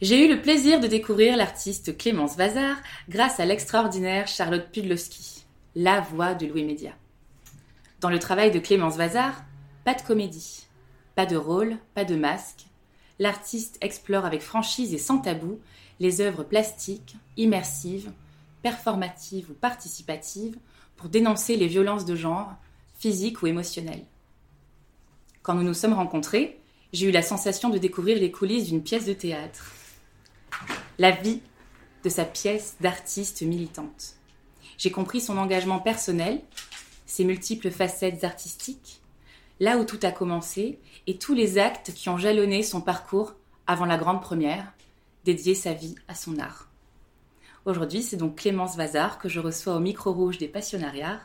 J'ai eu le plaisir de découvrir l'artiste Clémence Vazard grâce à l'extraordinaire Charlotte Pudlowski, la voix de Louis Média. Dans le travail de Clémence Vazard, pas de comédie, pas de rôle, pas de masque. L'artiste explore avec franchise et sans tabou les œuvres plastiques, immersives, performatives ou participatives pour dénoncer les violences de genre, physiques ou émotionnelles. Quand nous nous sommes rencontrés, j'ai eu la sensation de découvrir les coulisses d'une pièce de théâtre la vie de sa pièce d'artiste militante. J'ai compris son engagement personnel, ses multiples facettes artistiques, là où tout a commencé et tous les actes qui ont jalonné son parcours avant la grande première, dédier sa vie à son art. Aujourd'hui, c'est donc Clémence Vazard que je reçois au micro rouge des Passionnariats,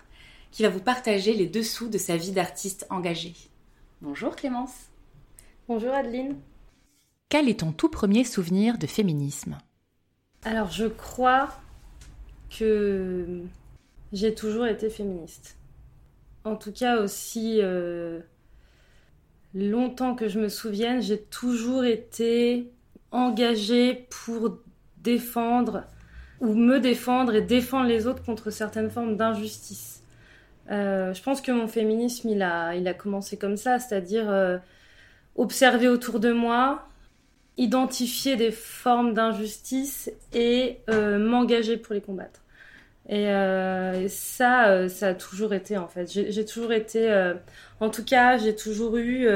qui va vous partager les dessous de sa vie d'artiste engagée. Bonjour Clémence. Bonjour Adeline. Quel est ton tout premier souvenir de féminisme? Alors je crois que j'ai toujours été féministe. En tout cas aussi euh, longtemps que je me souvienne, j'ai toujours été engagée pour défendre ou me défendre et défendre les autres contre certaines formes d'injustice. Euh, je pense que mon féminisme, il a, commencé comme ça, c'est-à-dire euh, observer autour de moi, identifier des formes d'injustice et euh, m'engager pour les combattre. Et, euh, ça, euh, ça a toujours été en fait. J'ai toujours été, en tout cas, j'ai toujours eu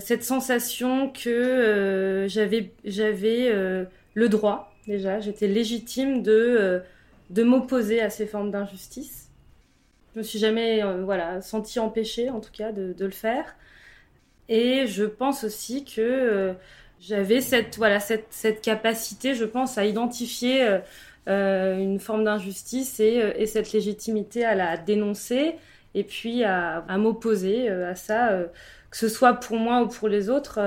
cette sensation que j'avais, j'avais le droit déjà, j'étais légitime de de m'opposer à ces formes d'injustice. Je me suis jamais, voilà, sentie empêchée en tout cas de, le faire. Et je pense aussi que j'avais cette voilà cette, cette capacité, je pense, à identifier euh, euh une forme d'injustice et, euh, et, cette légitimité à la dénoncer et puis à, à m'opposer euh, à ça, que ce soit pour moi ou pour les autres.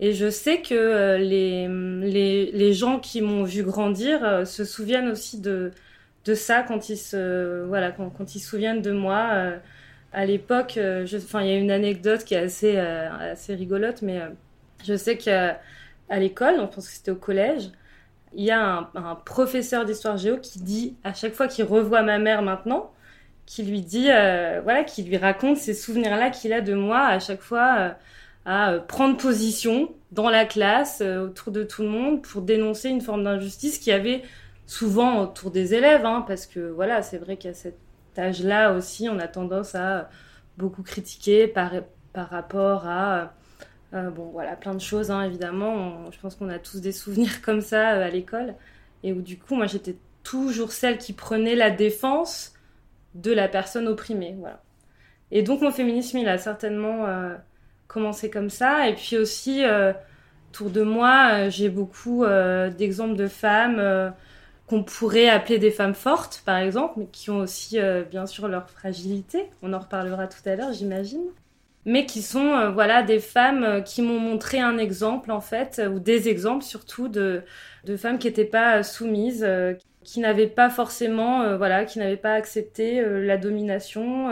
et je sais que les, les, les gens qui m'ont vu grandir se souviennent aussi de, de ça quand ils se voilà quand, quand ils se souviennent de moi. à l'époque, enfin il y a une anecdote qui est assez assez rigolote, mais je sais qu'à l'école, on pense que c'était au collège, il y a un, professeur d'histoire géo qui dit, à chaque fois qu'il revoit ma mère maintenant, qui lui dit, euh, voilà, qui lui raconte ces souvenirs-là qu'il a de moi à chaque fois euh, à euh, prendre position dans la classe, autour de tout le monde, pour dénoncer une forme d'injustice qui avait souvent autour des élèves, hein, parce que voilà, c'est vrai qu'à cet âge-là aussi, on a tendance à beaucoup critiquer par, par rapport à euh, bon, voilà, plein de choses, hein, évidemment. je pense qu'on a tous des souvenirs comme ça euh, à l'école. Et où, du coup, moi, j'étais toujours celle qui prenait la défense de la personne opprimée. Voilà. Et donc, mon féminisme, il a certainement euh, commencé comme ça. Et puis aussi, autour de moi, j'ai beaucoup d'exemples de femmes qu'on pourrait appeler des femmes fortes, par exemple, mais qui ont aussi, bien sûr, leur fragilité. On en reparlera tout à l'heure, j'imagine mais qui sont euh, voilà des femmes euh, qui m'ont montré un exemple en fait euh, ou des exemples surtout de de femmes qui n'étaient pas soumises qui n'avaient pas forcément voilà qui n'avaient pas accepté la domination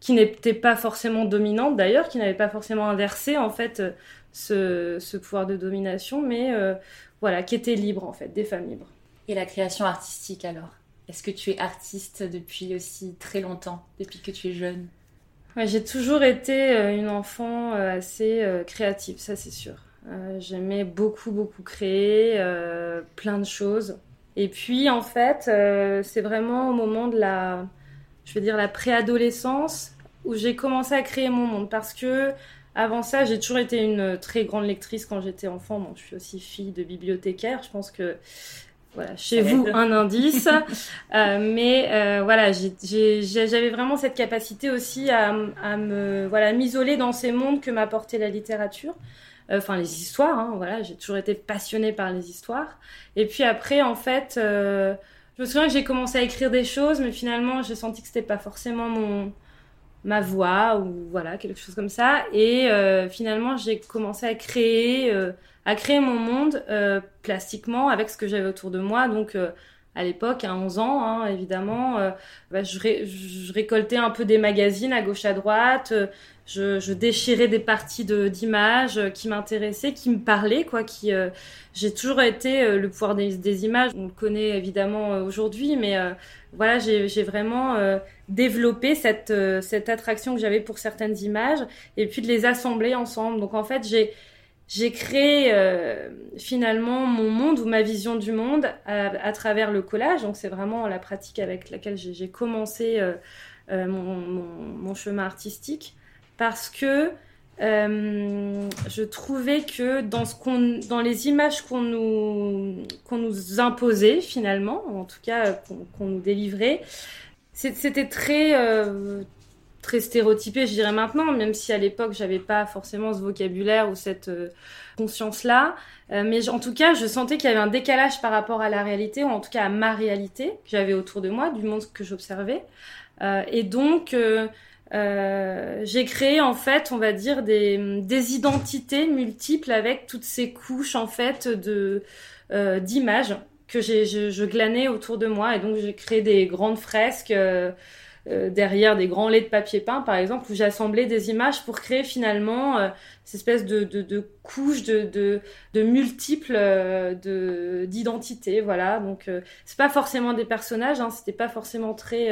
qui n'étaient pas forcément dominantes d'ailleurs qui n'avaient pas forcément inversé en fait ce, ce pouvoir de domination mais voilà qui étaient libres en fait des femmes libres. Et la création artistique alors? Est-ce que tu es artiste depuis aussi très longtemps depuis que tu es jeune? J'ai toujours été euh, une enfant euh, assez euh, créative, ça c'est sûr. J'aimais beaucoup, beaucoup créer, plein de choses. Et puis, en fait, c'est vraiment au moment de la, je veux dire, la préadolescence où j'ai commencé à créer mon monde. Parce que, avant ça, j'ai toujours été une très grande lectrice quand j'étais enfant. Bon, je suis aussi fille de bibliothécaire. Je pense que voilà, chez vous un indice. euh, mais euh, voilà, j'avais vraiment cette capacité aussi à, à me voilà m'isoler dans ces mondes que m'apportait la littérature. enfin les histoires, hein, voilà, j'ai toujours été passionnée par les histoires. Et puis après, en fait, je me souviens que j'ai commencé à écrire des choses, mais finalement, j'ai senti que c'était pas forcément mon ma voix ou voilà quelque chose comme ça. Et finalement, j'ai commencé à créer, à créer mon monde plastiquement avec ce que j'avais autour de moi. Donc à l'époque, à 11 ans, hein, évidemment, euh, bah, je, récoltais un peu des magazines à gauche à droite, euh, je, je, déchirais des parties d'images euh, qui m'intéressaient, qui me parlaient, quoi. Qui, j'ai toujours été le pouvoir des, des, images. On le connaît évidemment aujourd'hui, mais voilà, j'ai vraiment développé cette cette attraction que j'avais pour certaines images, et puis de les assembler ensemble. Donc en fait, j'ai j'ai créé euh, finalement mon monde ou ma vision du monde à, travers le collage. Donc c'est vraiment la pratique avec laquelle j'ai commencé euh, euh, mon, chemin artistique parce que je trouvais que dans, ce qu'on, dans les images qu'on nous, qu'on nous imposait finalement, en tout cas qu'on, nous délivrait, c'était très très stéréotypé, je dirais maintenant, même si à l'époque j'avais pas forcément ce vocabulaire ou cette euh, conscience-là. Euh, mais en tout cas, je sentais qu'il y avait un décalage par rapport à la réalité, ou en tout cas à ma réalité que j'avais autour de moi, du monde que j'observais. Euh, et donc, j'ai créé en fait, on va dire, des, des identités multiples avec toutes ces couches en fait de d'images que je, je, glanais autour de moi. Et donc, j'ai créé des grandes fresques. Euh, derrière des grands laits de papier peint, par exemple, où j'assemblais des images pour créer finalement euh, cette espèce de, de, de couches, de, de, de multiples euh, de d'identités. Voilà, donc euh, c'est pas forcément des personnages, hein, c'était pas forcément très.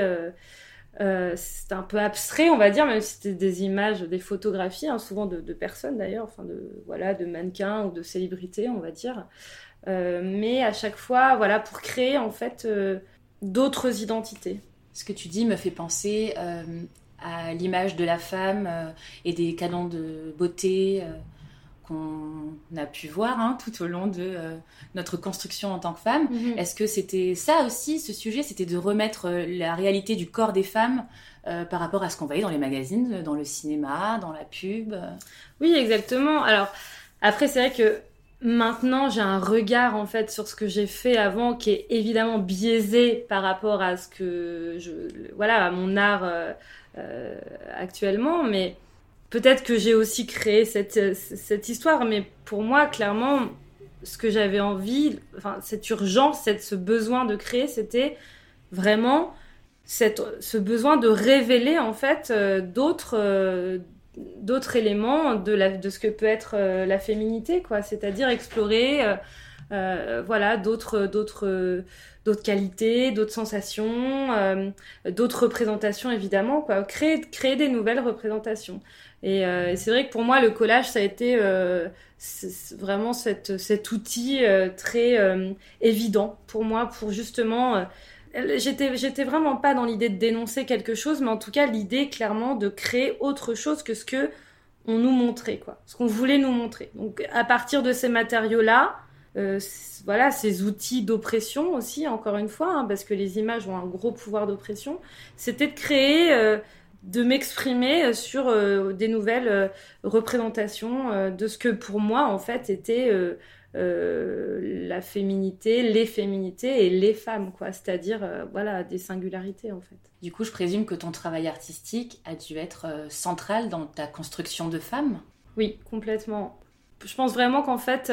c'était un peu abstrait, on va dire, même si c'était des images, des photographies, hein, souvent de, de personnes d'ailleurs, enfin de voilà, de mannequins ou de célébrités, on va dire. Mais à chaque fois, voilà, pour créer en fait d'autres identités ce que tu dis me fait penser euh, à l'image de la femme euh, et des canons de beauté euh, qu'on a pu voir hein, tout au long de notre construction en tant que femme. Mhm. Est-ce que c'était ça aussi, ce sujet, c'était de remettre la réalité du corps des femmes par rapport à ce qu'on voyait dans les magazines, dans le cinéma, dans la pub? Oui, exactement. Alors, après, c'est vrai que Maintenant, j'ai un regard en fait sur ce que j'ai fait avant qui est évidemment biaisé par rapport à ce que voilà, à mon art euh, euh, actuellement, mais peut-être que j'ai aussi créé cette, cette histoire, mais pour moi, clairement, ce que j'avais envie, enfin, cette urgence, cette, ce besoin de créer, c'était vraiment cette, ce besoin de révéler en fait euh, d'autres d'autres éléments de, de ce que peut être euh, la féminité, quoi. C'est-à-dire explorer, euh, euh, voilà, d'autres, d'autres, d'autres qualités, d'autres sensations, d'autres représentations, évidemment, quoi. Créer, créer des nouvelles représentations. Et, c'est vrai que pour moi, le collage, ça a été vraiment cet outil très évident pour moi, pour justement J'étais, j'étais vraiment pas dans l'idée de dénoncer quelque chose, mais en tout cas l'idée clairement de créer autre chose que ce que on nous montrait, quoi, ce qu'on voulait nous montrer. Donc à partir de ces matériaux-là, euh, voilà, ces outils d'oppression aussi, encore une fois, hein, parce que les images ont un gros pouvoir d'oppression, c'était de créer, euh, de m'exprimer sur euh, des nouvelles représentations de ce que pour moi en fait était euh, la féminité, les féminités et les femmes, quoi. C'est-à-dire, euh, voilà, des singularités, en fait. Du coup, je présume que ton travail artistique a dû être euh, central dans ta construction de femme? Oui, complètement. Je pense vraiment qu'en fait,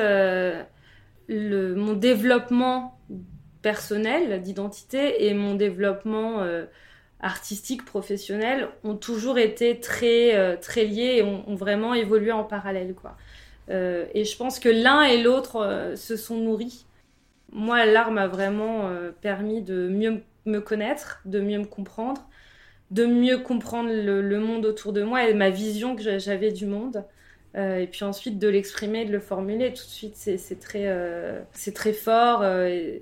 le, mon développement personnel d'identité et mon développement artistique, professionnel ont toujours été très, très liés et ont, ont, vraiment évolué en parallèle, quoi. Euh, et je pense que l'un et l'autre euh, se sont nourris. Moi, l'art m'a vraiment euh, permis de mieux me connaître, de mieux me comprendre, de mieux comprendre le, monde autour de moi et ma vision que j'avais du monde. et puis ensuite de l'exprimer, de le formuler tout de suite, c'est très, très fort. Et,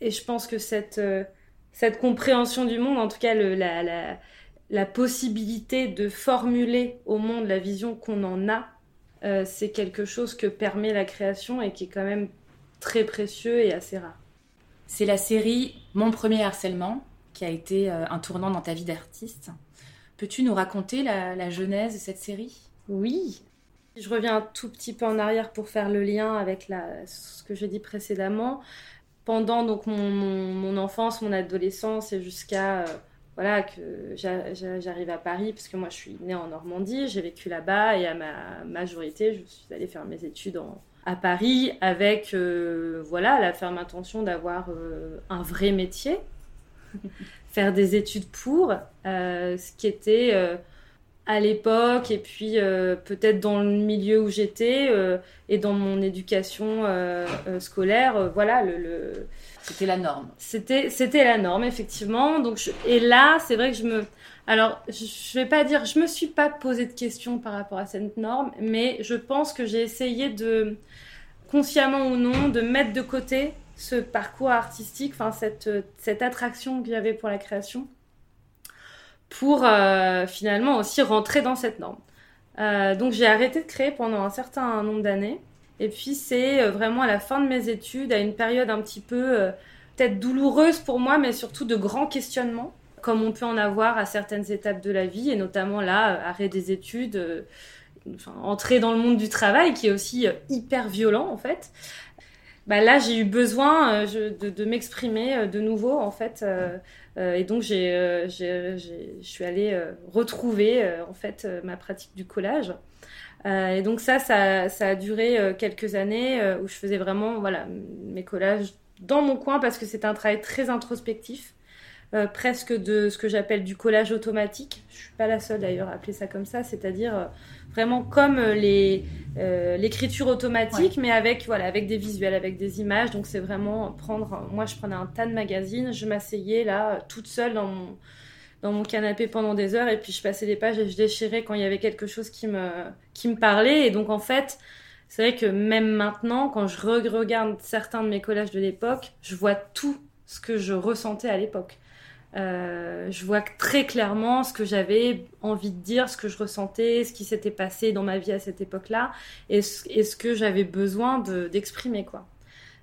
je pense que cette, cette compréhension du monde, en tout cas la, la possibilité de formuler au monde la vision qu'on en a, euh, c'est quelque chose que permet la création et qui est quand même très précieux et assez rare. C'est la série Mon premier harcèlement qui a été euh, un tournant dans ta vie d'artiste. Peux-tu nous raconter la, genèse de cette série? Oui. Je reviens un tout petit peu en arrière pour faire le lien avec la, ce que j'ai dit précédemment. Pendant donc mon, mon, enfance, mon adolescence et jusqu'à euh, voilà que j'arrive à Paris parce que moi je suis née en Normandie, j'ai vécu là-bas et à ma majorité, je suis allée faire mes études à Paris avec euh, voilà la ferme intention d'avoir euh, un vrai métier, faire des études pour, ce qui était à l'époque et puis euh, peut-être dans le milieu où j'étais euh, et dans mon éducation euh, scolaire voilà le, c'était la norme. C'était c'était la norme effectivement. Donc et là c'est vrai que je me alors je vais pas dire je me suis pas posé de questions par rapport à cette norme mais je pense que j'ai essayé de consciemment ou non de mettre de côté ce parcours artistique enfin cette cette attraction que j'avais pour la création pour euh, finalement aussi rentrer dans cette norme. Euh, donc j'ai arrêté de créer pendant un certain nombre d'années. Et puis c'est euh, vraiment à la fin de mes études, à une période un petit peu peut-être douloureuse pour moi, mais surtout de grands questionnements, comme on peut en avoir à certaines étapes de la vie, et notamment là, arrêt des études, entrer dans le monde du travail, qui est aussi hyper violent en fait. Bah là, j'ai eu besoin de, m'exprimer de nouveau en fait et donc, euh, je suis allée euh, retrouver en fait ma pratique du collage. et donc ça, ça, ça, a duré quelques années où je faisais vraiment voilà mes collages dans mon coin parce que c'était un travail très introspectif. Presque de ce que j'appelle du collage automatique. Je suis pas la seule d'ailleurs à appeler ça comme ça, c'est-à-dire vraiment comme euh, les euh, l'écriture automatique, mais avec voilà avec des visuels, avec des images. Donc c'est vraiment prendre. Moi, je prenais un tas de magazines, je m'asseyais là toute seule dans mon dans mon canapé pendant des heures et puis je passais les pages et je déchirais quand il y avait quelque chose qui me qui me parlait. Et donc en fait. C'est vrai que même maintenant, quand je regarde certains de mes collages de l'époque, je vois tout ce que je ressentais à l'époque. Euh, je vois très clairement ce que j'avais envie de dire, ce que je ressentais, ce qui s'était passé dans ma vie à cette époque-là, et, ce que j'avais besoin d'exprimer, quoi.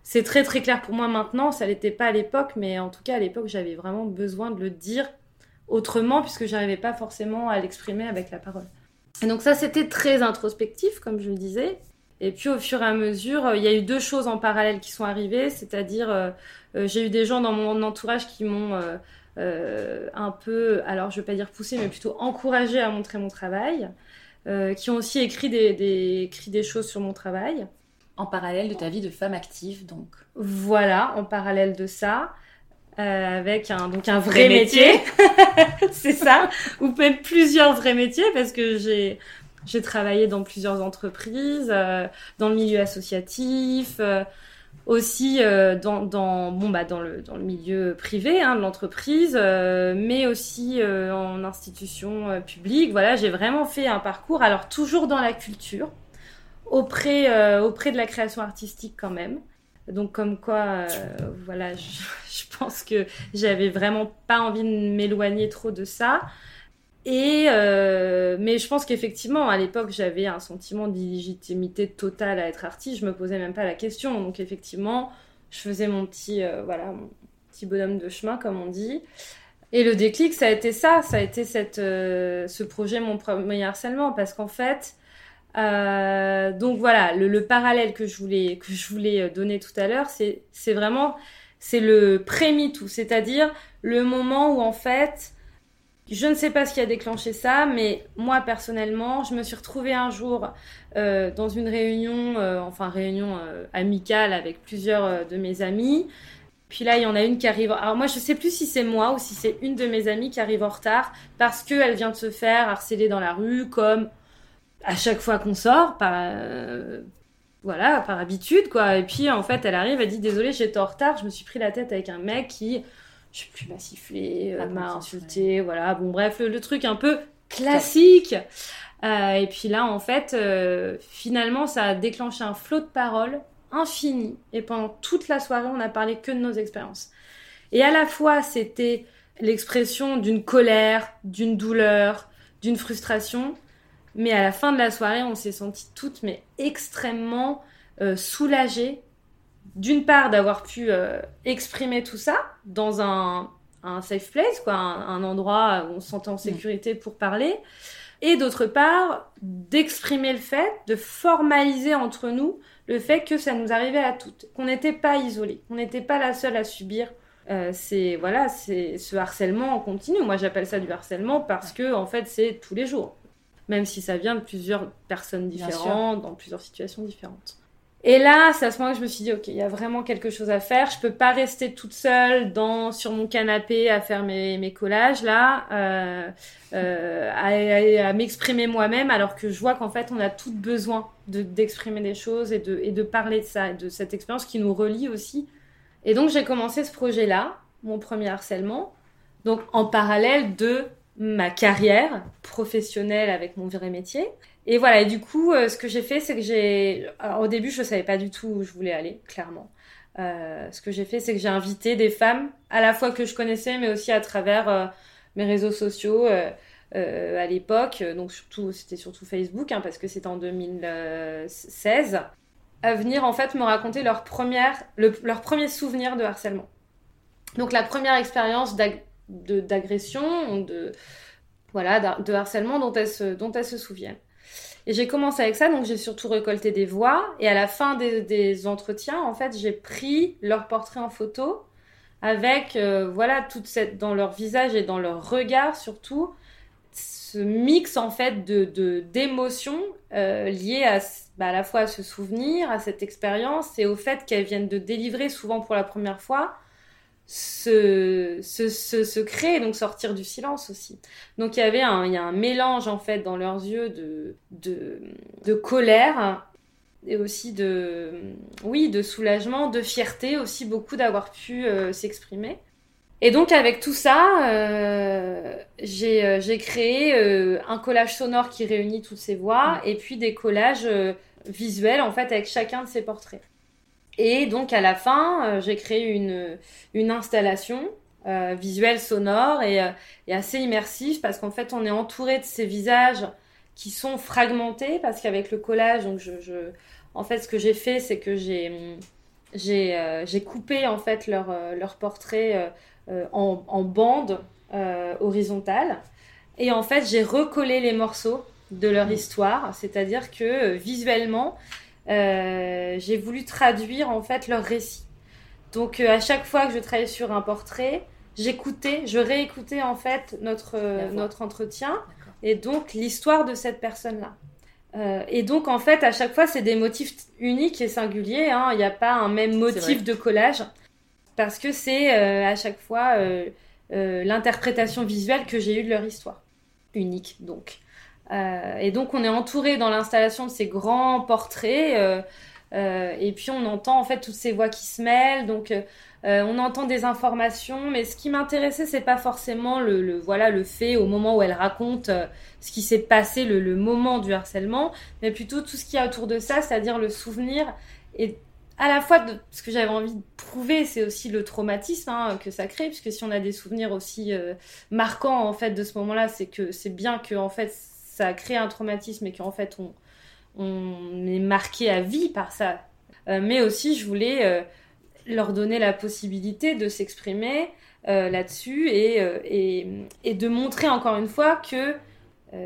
C'est très très clair pour moi maintenant, ça l'était pas à l'époque, mais en tout cas à l'époque j'avais vraiment besoin de le dire autrement puisque j'arrivais pas forcément à l'exprimer avec la parole. Et donc ça c'était très introspectif comme je le disais. Et puis au fur et à mesure, il y a eu deux choses en parallèle qui sont arrivées, c'est-à-dire euh, euh, j'ai eu des gens dans mon entourage qui m'ont euh, un peu, alors je vais pas dire poussé, mais plutôt encouragé à montrer mon travail, euh, qui ont aussi écrit des, des, écrit des choses sur mon travail. En parallèle de ta vie de femme active, donc. Voilà, en parallèle de ça. Euh, avec un donc un vrai, métier, c'est ça, ou même plusieurs vrais métiers parce que j'ai j'ai travaillé dans plusieurs entreprises, dans le milieu associatif, aussi euh, dans, dans, bon, bah, dans, le, dans le milieu privé hein, de l'entreprise, euh, mais aussi euh, en institution publique. Voilà, j'ai vraiment fait un parcours, alors toujours dans la culture, auprès, auprès de la création artistique quand même. Donc comme quoi, voilà, je, je, pense que j'avais vraiment pas envie de m'éloigner trop de ça. Et euh, mais je pense qu'effectivement, à l'époque, j'avais un sentiment d'illégitimité totale à être artiste. Je me posais même pas la question. Donc effectivement, je faisais mon petit, euh, voilà, mon petit bonhomme de chemin, comme on dit. Et le déclic, ça a été ça. Ça a été euh, ce projet, mon premier harcèlement, parce qu'en fait, donc voilà, le, le, parallèle que je voulais que je voulais donner tout à l'heure, c'est c'est vraiment c'est le pré-MeToo, c'est-à-dire le moment où en fait je ne sais pas ce qui a déclenché ça, mais moi personnellement, je me suis retrouvée un jour euh, dans une réunion, euh, enfin réunion euh, amicale avec plusieurs de mes amis. Puis là, il y en a une qui arrive. Alors moi, je sais plus si c'est moi ou si c'est une de mes amies qui arrive en retard parce qu'elle vient de se faire harceler dans la rue, comme à chaque fois qu'on sort, par voilà, par habitude quoi. Et puis en fait, elle arrive, elle dit désolée, j'étais en retard, je me suis pris la tête avec un mec qui je sais plus, m'a sifflé, euh, m'a insulté, voilà. Bon, bref, le, truc un peu classique. Euh, et puis là, en fait, euh, finalement, ça a déclenché un flot de paroles infini. Et pendant toute la soirée, on n'a parlé que de nos expériences. Et à la fois, c'était l'expression d'une colère, d'une douleur, d'une frustration. Mais à la fin de la soirée, on s'est senties toutes mais extrêmement soulagées d'une part d'avoir pu euh, exprimer tout ça dans un, un safe place, quoi, un, endroit où on se sentait en mm. sécurité pour parler, et d'autre part d'exprimer le fait, de formaliser entre nous le fait que ça nous arrivait à toutes, qu'on n'était pas isolés, qu'on n'était pas la seule à subir. Euh, c'est voilà, c'est ce harcèlement en continu. Moi, j'appelle ça du harcèlement parce que en fait, c'est tous les jours, même si ça vient de plusieurs personnes différentes, dans plusieurs situations différentes. Et là, c'est à ce moment que je me suis dit, ok, il y a vraiment quelque chose à faire. Je peux pas rester toute seule dans sur mon canapé à faire mes, mes collages là, euh, euh, à, à, m'exprimer moi-même, alors que je vois qu'en fait, on a tout besoin de d'exprimer des choses et de et de parler de ça, de cette expérience qui nous relie aussi. Et donc, j'ai commencé ce projet-là, mon premier harcèlement, donc en parallèle de ma carrière professionnelle avec mon vrai métier. Et voilà, et du coup, euh, ce que j'ai fait, c'est que j'ai... au début, je ne savais pas du tout où je voulais aller, clairement. Euh, ce que j'ai fait, c'est que j'ai invité des femmes, à la fois que je connaissais, mais aussi à travers euh, mes réseaux sociaux à l'époque. Donc surtout, c'était surtout Facebook, hein, parce que c'était en 2016, à venir en fait me raconter leur première, leur premier souvenir de harcèlement. Donc la première expérience d'agression, de, voilà, de harcèlement dont elles se, dont elles se souviennent. Et j'ai commencé avec ça, donc j'ai surtout récolté des voix. Et à la fin des, entretiens, en fait, j'ai pris leur portrait en photo avec, euh, voilà, toute cette, dans leur visage et dans leur regard surtout, ce mix en fait de d'émotions euh, liées à, bah, à la fois à ce souvenir, à cette expérience et au fait qu'elles viennent de délivrer souvent pour la première fois se, se, se, créer, donc sortir du silence aussi. Donc il y avait un, il y a un mélange en fait dans leurs yeux de, de, de colère et aussi de, oui, de soulagement, de fierté aussi beaucoup d'avoir pu euh, s'exprimer. Et donc avec tout ça, euh, j'ai euh, créé euh, un collage sonore qui réunit toutes ces voix et puis des collages visuels en fait avec chacun de ces portraits. Et donc à la fin, euh, j'ai créé une, une installation euh, visuelle, sonore et, euh, et, assez immersive parce qu'en fait on est entouré de ces visages qui sont fragmentés parce qu'avec le collage, donc je, je, en fait ce que j'ai fait c'est que j'ai j'ai euh, coupé en fait leur, leur portrait en, en bande horizontale et en fait j'ai recollé les morceaux de leur mmh. histoire, c'est-à-dire que visuellement euh, j'ai voulu traduire en fait leur récit. Donc euh, à chaque fois que je travaillais sur un portrait, j'écoutais, je réécoutais en fait notre, euh, notre entretien et donc l'histoire de cette personne-là. et donc en fait à chaque fois c'est des motifs uniques et singuliers, hein. il n'y a pas un même motif de collage parce que c'est à chaque fois l'interprétation visuelle que j'ai eue de leur histoire. Unique donc. Euh, et donc on est entouré dans l'installation de ces grands portraits. Euh, euh, et puis on entend en fait toutes ces voix qui se mêlent. Donc on entend des informations. Mais ce qui m'intéressait, c'est pas forcément le, voilà le fait au moment où elle raconte ce qui s'est passé, le, moment du harcèlement, mais plutôt tout ce qu'il y a autour de ça, c'est-à-dire le souvenir et à la fois ce que j'avais envie de prouver, c'est aussi le traumatisme hein, que ça crée, puisque si on a des souvenirs aussi marquants en fait de ce moment-là, c'est que c'est bien que en fait ça a créé un traumatisme et qu'en fait on, est marqué à vie par ça. Euh, mais aussi, je voulais euh, leur donner la possibilité de s'exprimer euh, là-dessus et, de montrer encore une fois que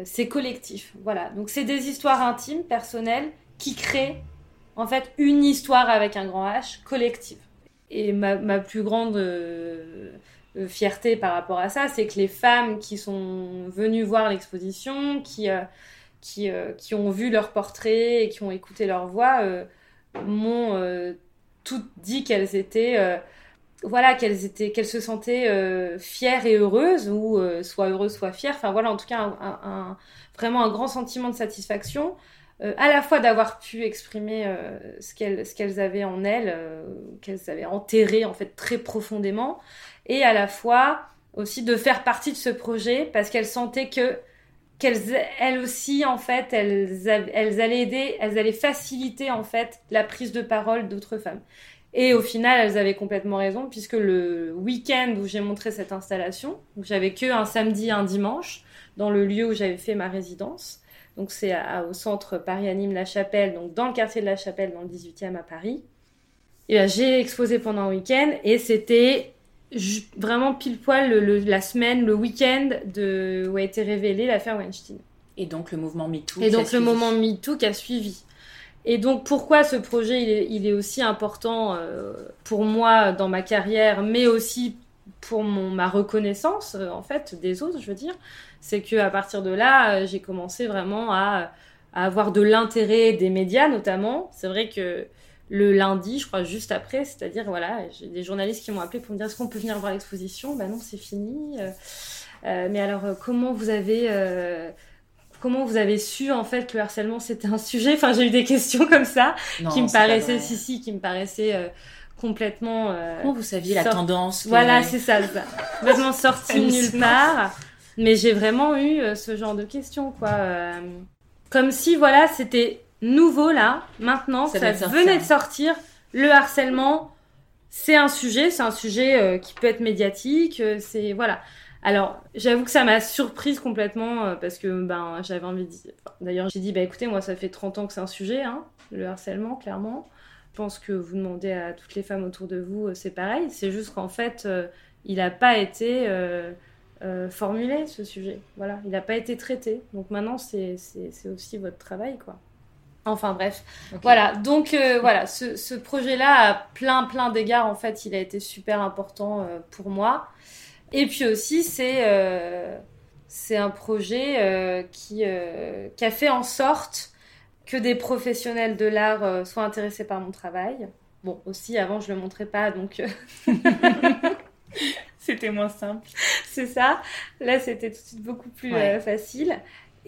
c'est collectif. Voilà. Donc, c'est des histoires intimes, personnelles, qui créent en fait une histoire avec un grand H collective. Et ma, plus grande fierté par rapport à ça, c'est que les femmes qui sont venues voir l'exposition, qui, euh, qui, euh, qui, ont vu leurs portraits et qui ont écouté leur voix, m'ont toutes dit qu'elles étaient voilà qu'elles étaient qu'elles se sentaient fières et heureuses ou soit heureuses soit fières. Enfin voilà en tout cas un, vraiment un grand sentiment de satisfaction à la fois d'avoir pu exprimer qu'elles ce qu'elles avaient en elles qu'elles avaient enterré en fait très profondément et à la fois aussi de faire partie de ce projet parce qu'elles sentaient que qu'elles elles aussi en fait elles elles allaient aider elles allaient faciliter en fait la prise de parole d'autres femmes. Et au final elles avaient complètement raison puisque le week-end où j'ai montré cette installation j'avais que un samedi et un dimanche dans le lieu où j'avais fait ma résidence donc c'est au centre Paris Anime La Chapelle donc dans le quartier de La Chapelle dans le 18e à Paris et ben, j'ai exposé pendant un week-end et c'était vraiment pile poil la semaine, le week-end de, où a été révélée l'affaire Weinstein. Et donc le mouvement MeToo. Et donc le mouvement MeToo qui a suivi. Et donc pourquoi ce projet il est, aussi important euh, pour moi dans ma carrière, mais aussi pour mon, ma reconnaissance euh, en fait des autres, je veux dire, c'est que à partir de là, j'ai commencé vraiment à, à avoir de l'intérêt des médias notamment. C'est vrai que le lundi, je crois, juste après. C'est-à-dire, voilà, j'ai des journalistes qui m'ont appelé pour me dire est-ce qu'on peut venir voir l'exposition? Ben non, c'est fini. Euh, euh, mais alors, euh, comment vous avez. Comment vous avez su en fait que le harcèlement c'était un sujet? Enfin, j'ai eu des questions comme ça qui me paraissaient, si si, qui me paraissaient complètement. Comment vous saviez la tendance Voilà, c'est ça, ça. Complètement sorti nulle part. Mais j'ai vraiment eu ce genre de questions, quoi. comme si, voilà, c'était nouveau là, maintenant, ça, venait de sortir. Le harcèlement, c'est un sujet, c'est un sujet euh, qui peut être médiatique, euh, c'est voilà. Alors, j'avoue que ça m'a surprise complètement euh, parce que ben j'avais envie de dire... D'ailleurs, j'ai dit bah écoutez, moi ça fait 30 ans que c'est un sujet hein, le harcèlement clairement. Je pense que vous demandez à toutes les femmes autour de vous, c'est pareil, c'est juste qu'en fait, il n'a pas été formulé ce sujet. Voilà, il n'a pas été traité. Donc maintenant, c'est aussi votre travail quoi. Enfin bref, voilà. Donc euh, voilà, ce, projet-là, à plein plein d'égards, en fait, il a été super important euh, pour moi. Et puis aussi, c'est euh, c'est un projet qui qui a fait en sorte que des professionnels de l'art soient intéressés par mon travail. Bon, aussi avant, je le montrais pas, donc c'était moins simple. c'est ça. Là, c'était tout de suite beaucoup plus facile.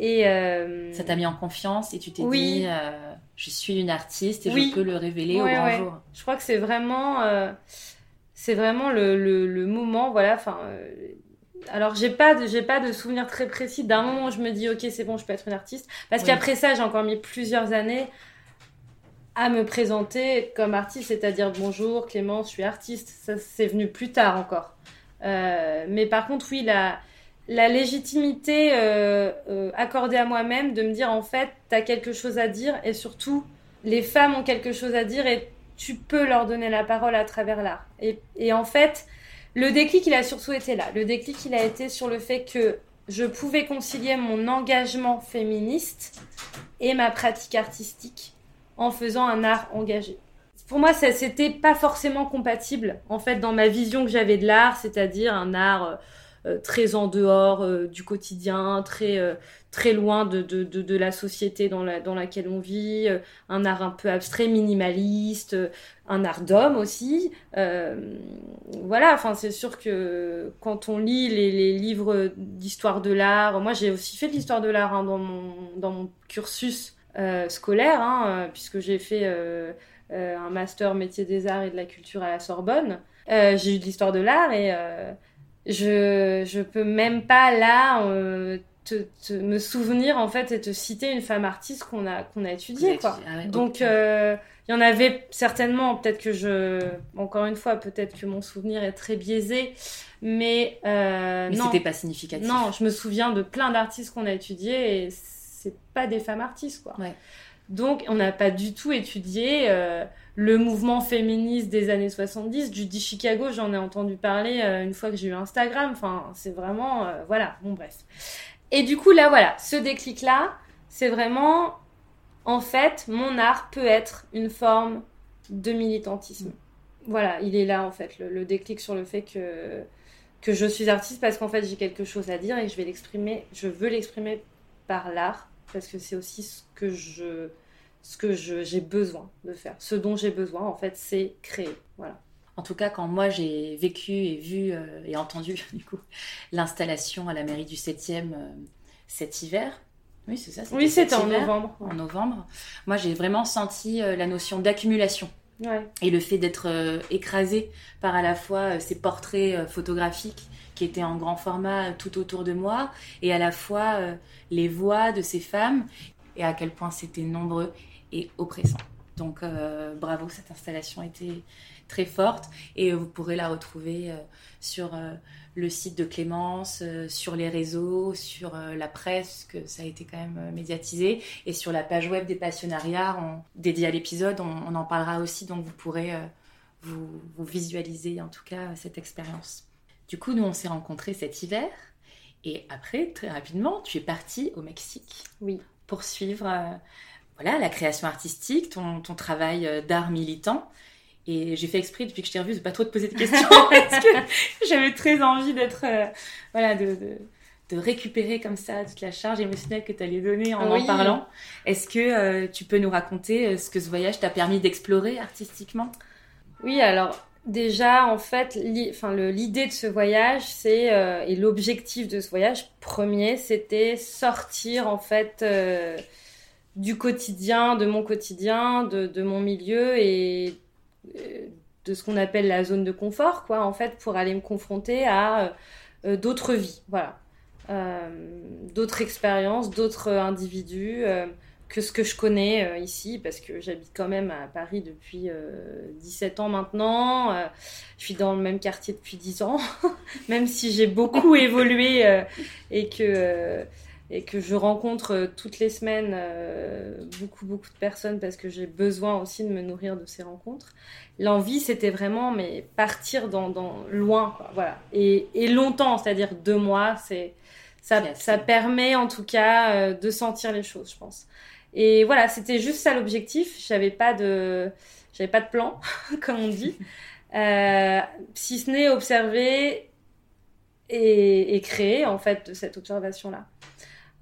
Et euh, ça t'a mis en confiance et tu t'es dit, euh, je suis une artiste et je peux le révéler au grand jour. Je crois que c'est vraiment, euh, c'est vraiment le, le, moment, voilà. Enfin, alors j'ai pas, de, j'ai pas de souvenir très précis d'un moment où je me dis, ok, c'est bon, je peux être une artiste. Parce qu'après ça, j'ai encore mis plusieurs années à me présenter comme artiste, c'est-à-dire bonjour Clémence, je suis artiste. Ça, c'est venu plus tard encore. mais par contre, oui, la la légitimité euh, euh, accordée à moi-même de me dire en fait, tu as quelque chose à dire et surtout, les femmes ont quelque chose à dire et tu peux leur donner la parole à travers l'art. Et, en fait, le déclic, il a surtout été là. Le déclic, il a été sur le fait que je pouvais concilier mon engagement féministe et ma pratique artistique en faisant un art engagé. Pour moi, ça c'était pas forcément compatible en fait dans ma vision que j'avais de l'art, c'est-à-dire un art euh, très en dehors euh, du quotidien, très, euh, très loin de, de, de, la société dans, la, dans laquelle on vit, un art un peu abstrait, minimaliste, un art d'homme aussi. voilà, enfin c'est sûr que quand on lit les, les livres d'histoire de l'art, moi j'ai aussi fait de l'histoire de l'art hein, dans, mon, dans mon cursus scolaire, hein, puisque j'ai fait un master métier des arts et de la culture à la Sorbonne. j'ai eu de l'histoire de l'art et je je peux même pas là euh, te, me souvenir en fait et te citer une femme artiste qu'on a qu'on a étudiée quoi. Ah Donc euh, il y en avait certainement peut-être que je encore une fois peut-être que mon souvenir est très biaisé mais euh, mais c'était pas significatif. Non, je me souviens de plein d'artistes qu'on a étudiés et c'est pas des femmes artistes quoi. Ouais. Donc on n'a pas du tout étudié euh, le mouvement féministe des années 70. Judy Chicago, j'en ai entendu parler euh, une fois que j'ai eu Instagram. Enfin, c'est vraiment... Euh, voilà, bon bref. Et du coup, là, voilà, ce déclic-là, c'est vraiment... En fait, mon art peut être une forme de militantisme. Voilà, il est là, en fait, le, déclic sur le fait que, que je suis artiste parce qu'en fait, j'ai quelque chose à dire et je vais l'exprimer, je veux l'exprimer par l'art parce que c'est aussi ce que je ce que j'ai besoin de faire. Ce dont j'ai besoin, en fait, c'est créer. Voilà. En tout cas, quand moi j'ai vécu et vu euh, et entendu du coup l'installation à la mairie du 7e euh, cet hiver, oui c'est ça. Oui c'était en novembre. En novembre, moi j'ai vraiment senti euh, la notion d'accumulation. Et le fait d'être écrasé par à la fois ces portraits photographiques qui étaient en grand format tout autour de moi et à la fois les voix de ces femmes et à quel point c'était nombreux et oppressant. Donc euh, bravo, cette installation était très forte et vous pourrez la retrouver euh, sur euh, le site de Clémence, sur les réseaux, sur la presse, que ça a été quand même médiatisé, et sur la page web des passionnariats on, dédiée à l'épisode, on, en parlera aussi, donc vous pourrez vous, vous, en tout cas cette expérience. Du coup, nous on s'est rencontrés cet hiver Et après, très rapidement, tu es partie au Mexique. Oui. Pour suivre euh, voilà, la création artistique, ton, ton travail euh, d'art militant. Et j'ai fait exprès, depuis que je t'ai revue, de pas trop te poser de questions, parce que j'avais très envie d'être, euh, voilà, de, de, de, récupérer comme ça toute la charge émotionnelle que tu allais donner en en parlant. Est-ce que tu peux nous raconter ce que ce voyage t'a permis d'explorer artistiquement? Oui, alors Déjà, en fait, l'idée de ce voyage, euh, et l'objectif de ce voyage premier, c'était sortir en fait euh, du quotidien, de mon quotidien, de, mon milieu et euh, de ce qu'on appelle la zone de confort, quoi, en fait, pour aller me confronter à d'autres vies, voilà, d'autres expériences, d'autres individus que ce que je connais euh, ici, parce que j'habite quand même à Paris depuis 17 euh, ans maintenant. Euh, je suis dans le même quartier depuis 10 ans, même si j'ai beaucoup évolué et que et que je rencontre toutes les semaines beaucoup beaucoup de personnes parce que j'ai besoin aussi de me nourrir de ces rencontres. L'envie, c'était vraiment mais partir dans, dans loin, voilà, et, et longtemps, c'est-à-dire deux mois, c'est ça, ça permet en tout cas de sentir les choses, je pense. Et voilà, c'était juste ça l'objectif. J'avais pas de, j'avais pas de plan, comme on dit, euh, si ce n'est observer et, créer en fait cette observation-là.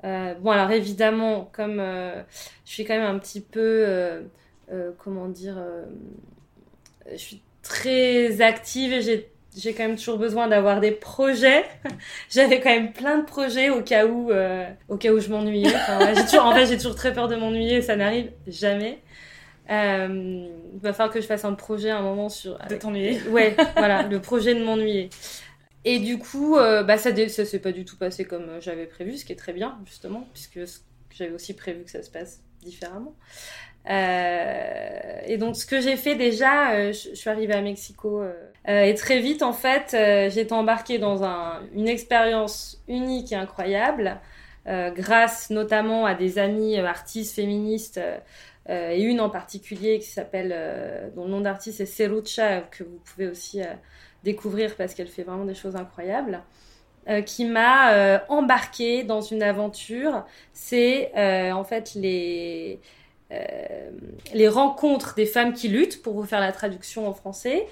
Euh, bon, alors évidemment, comme euh, je suis quand même un petit peu, comment dire, je suis très active et j'ai j'ai quand même toujours besoin d'avoir des projets. J'avais quand même plein de projets au cas où, euh, au cas où je m'ennuyais. Enfin, toujours, en fait, j'ai toujours très peur de m'ennuyer. Ça n'arrive jamais. Euh, il va falloir que je fasse un projet à un moment sur. De t'ennuyer. Ouais, voilà, le projet de m'ennuyer. Et du coup, euh, bah ça, ça s'est pas du tout passé comme j'avais prévu, ce qui est très bien justement, puisque j'avais aussi prévu que ça se passe différemment. Euh, et donc, ce que j'ai fait déjà, euh, je, suis arrivée à Mexico euh, et très vite, en fait, j'ai été embarquée dans un, une expérience unique et incroyable, grâce notamment à des amis artistes féministes et une en particulier qui s'appelle, dont le nom d'artiste est Cerucha, que vous pouvez aussi découvrir parce qu'elle fait vraiment des choses incroyables. qui m'a embarquée dans une aventure. C'est en fait les, les rencontres des femmes qui luttent, pour vous faire la traduction en français.